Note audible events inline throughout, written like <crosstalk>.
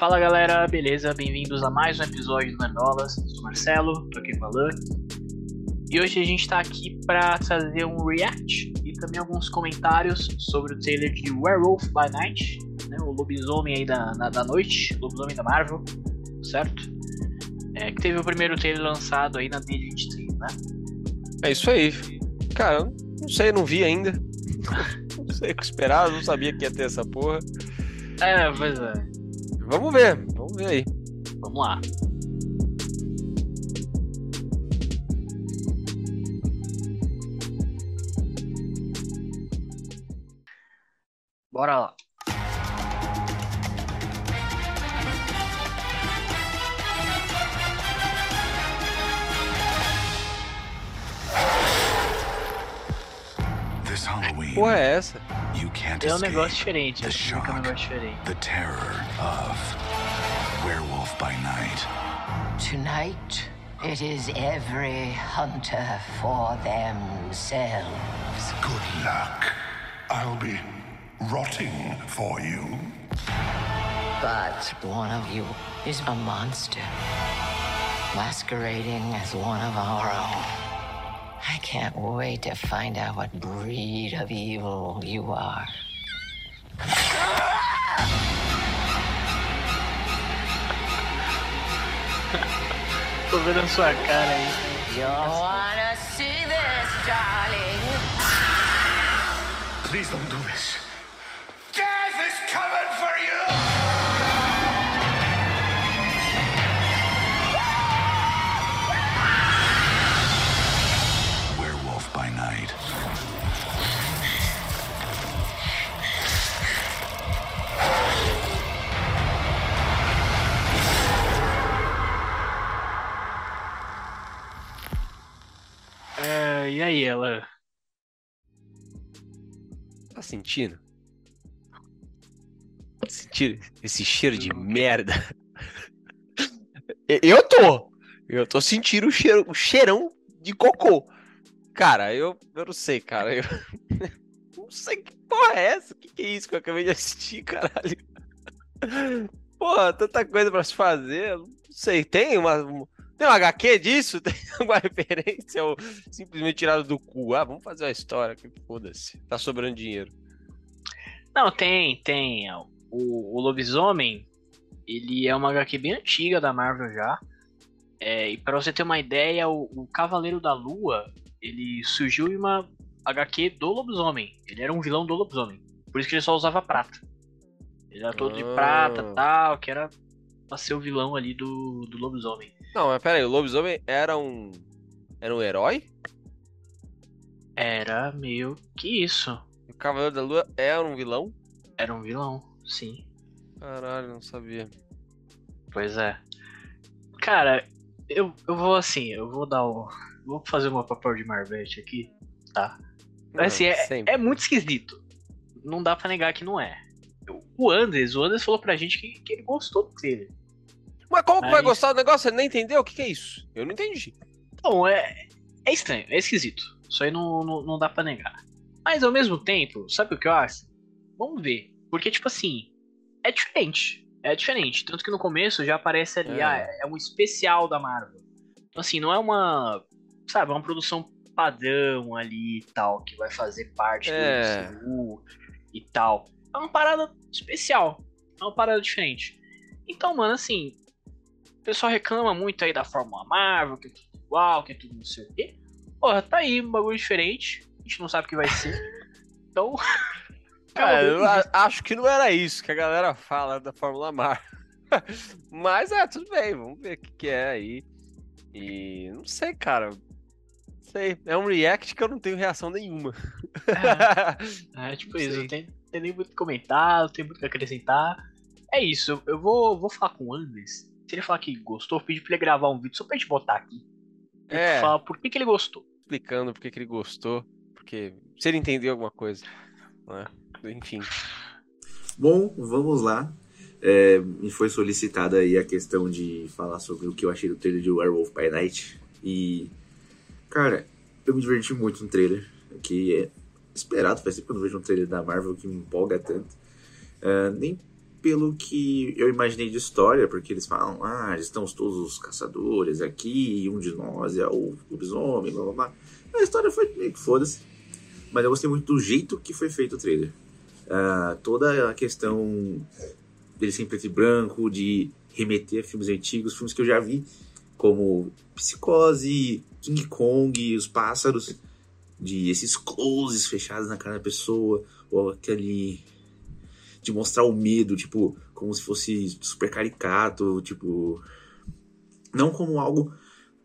Fala galera, beleza? Bem-vindos a mais um episódio do Nerdolas. Eu sou o Marcelo, tô aqui com a Alan. E hoje a gente tá aqui pra trazer um react e também alguns comentários sobre o trailer de Werewolf by Night, né? o lobisomem aí da, na, da noite, lobisomem da Marvel, certo? É, que teve o primeiro trailer lançado aí na D23, né? É isso aí. Cara, não sei, não vi ainda. <laughs> não sei o que esperar, não sabia que ia ter essa porra. É, pois é. Vamos ver, vamos ver aí. Vamos lá. Bora lá. Porra é essa? you can't É um escape negócio diferente, the acho que é um shock, negócio diferente. the terror of Werewolf by Night. Tonight, it is every hunter for themselves. Good luck. I'll be rotting for you. But one of you is a monster, masquerading as one of our own. I can't wait to find out what breed of evil you are. Tô vendo a sua cara aí. You wanna see this, darling? Please don't do this. E aí, ela? Tá sentindo? Sentir esse cheiro de merda? Eu tô! Eu tô sentindo o, cheiro, o cheirão de cocô. Cara, eu, eu não sei, cara. Eu <laughs> não sei que porra é essa. O que, que é isso que eu acabei de assistir, caralho? Porra, tanta coisa pra se fazer. Não sei, tem uma. Tem um HQ disso? <laughs> Tem alguma referência? Ou simplesmente tirado do cu? Ah, vamos fazer uma história. Que foda-se. Tá sobrando dinheiro. Não, tem, tem. O, o Lobisomem, ele é uma HQ bem antiga da Marvel já. É, e pra você ter uma ideia, o, o Cavaleiro da Lua, ele surgiu em uma HQ do Lobisomem. Ele era um vilão do Lobisomem. Por isso que ele só usava prata. Ele era todo de Ah. prata e tal, que era pra ser o vilão ali do, do Lobisomem. Não, mas pera aí, o lobisomem era um. Era um herói? Era meio que isso. O Cavaleiro da Lua era um vilão? Era um vilão, sim. Caralho, não sabia. Pois é. Cara, eu, eu vou assim, eu vou dar o. Vou fazer o meu papel de Marvete aqui, tá? Mas assim, é, sempre. é muito esquisito. Não dá pra negar que não é. O Anders, o Anders falou pra gente que, que ele gostou do trailer. Como que vai gostar do negócio? Você nem entendeu? O que, que é isso? Eu não entendi. Então, é, é estranho, é esquisito. Isso aí não, não, não dá pra negar. Mas ao mesmo tempo, sabe o que eu acho? Vamos ver. Porque, tipo assim, é diferente. É diferente. Tanto que no começo já aparece ali, É. ah, é um especial da Marvel. Então, assim, não é uma. Sabe, uma produção padrão ali e tal, que vai fazer parte É. do MCU e tal. É uma parada especial. É uma parada diferente. Então, mano, assim. O pessoal reclama muito aí da Fórmula Marvel, que é tudo igual, que é tudo não sei o quê. Porra, tá aí um bagulho diferente. A gente não sabe o que vai ser. Então. <laughs> Cara, é eu acho que não era isso que a galera fala da Fórmula Mar. <laughs> Mas é, tudo bem, vamos ver o que, que é aí. E não sei, cara. Não sei. É um react que eu não tenho reação nenhuma. É, <laughs> tipo Não isso, sei. não tem, tem nem muito o que comentar, não tem muito o que acrescentar. É isso, eu, eu vou, vou falar com o Anders. Se ele falar que gostou, eu pedi pra ele gravar um vídeo só pra gente botar aqui. É. falar por que, que ele gostou. Explicando porque que ele gostou. Porque se ele entendeu alguma coisa. né? Enfim. Bom, vamos lá. É, me foi solicitada aí a questão de falar sobre o que eu achei do trailer de Werewolf by Night. E, cara, eu me diverti muito no trailer. Que é esperado, faz tempo que eu não vejo um trailer da Marvel que me empolga tanto. É, nem pelo que eu imaginei de história, porque eles falam, ah, estamos todos os caçadores aqui, um de nós é o lobisomem, blá blá blá. A história foi meio que foda-se. Mas eu gostei muito do jeito que foi feito o trailer. Ah, toda a questão dele ser em preto e branco, de remeter a filmes antigos, filmes que eu já vi, como Psicose, King Kong, Os Pássaros, de esses closes fechados na cara da pessoa, ou aquele de mostrar o medo, tipo, como se fosse super caricato, tipo, não como algo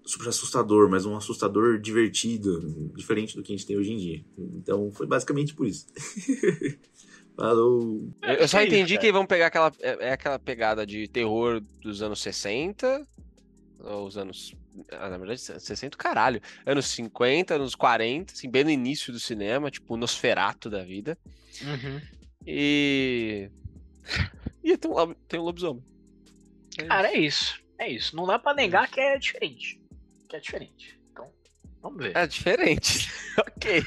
super assustador, mas um assustador divertido, diferente do que a gente tem hoje em dia. Então, foi basicamente por isso. <laughs> Falou. Eu eu só é isso, entendi que vão pegar aquela, é, é aquela pegada de terror dos anos 60, ou os anos. ah, na verdade, 60, caralho. Anos 50, anos 40, assim, bem no início do cinema, tipo o Nosferato da vida. Uhum. E. <laughs> E tem um, tem um lobisomem. É Cara, é isso. É isso. Não dá pra negar que é diferente. Que é diferente. Então, vamos ver. É diferente. <laughs> ok.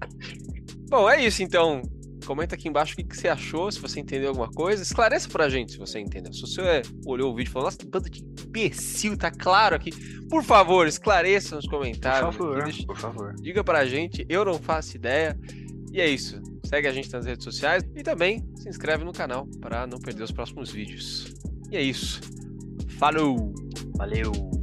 <laughs> Bom, é isso então. Comenta aqui embaixo o que, que você achou, se você entendeu alguma coisa. Esclareça pra gente se você entendeu. Se você é, olhou o vídeo e falou, nossa, que bando de imbecil, tá claro aqui. Por favor, esclareça nos por comentários. favor, aqui, deixa- por favor. Diga pra gente, eu não faço ideia. E é isso. Segue a gente nas redes sociais e também se inscreve no canal para não perder os próximos vídeos. E é isso. Falou! Valeu.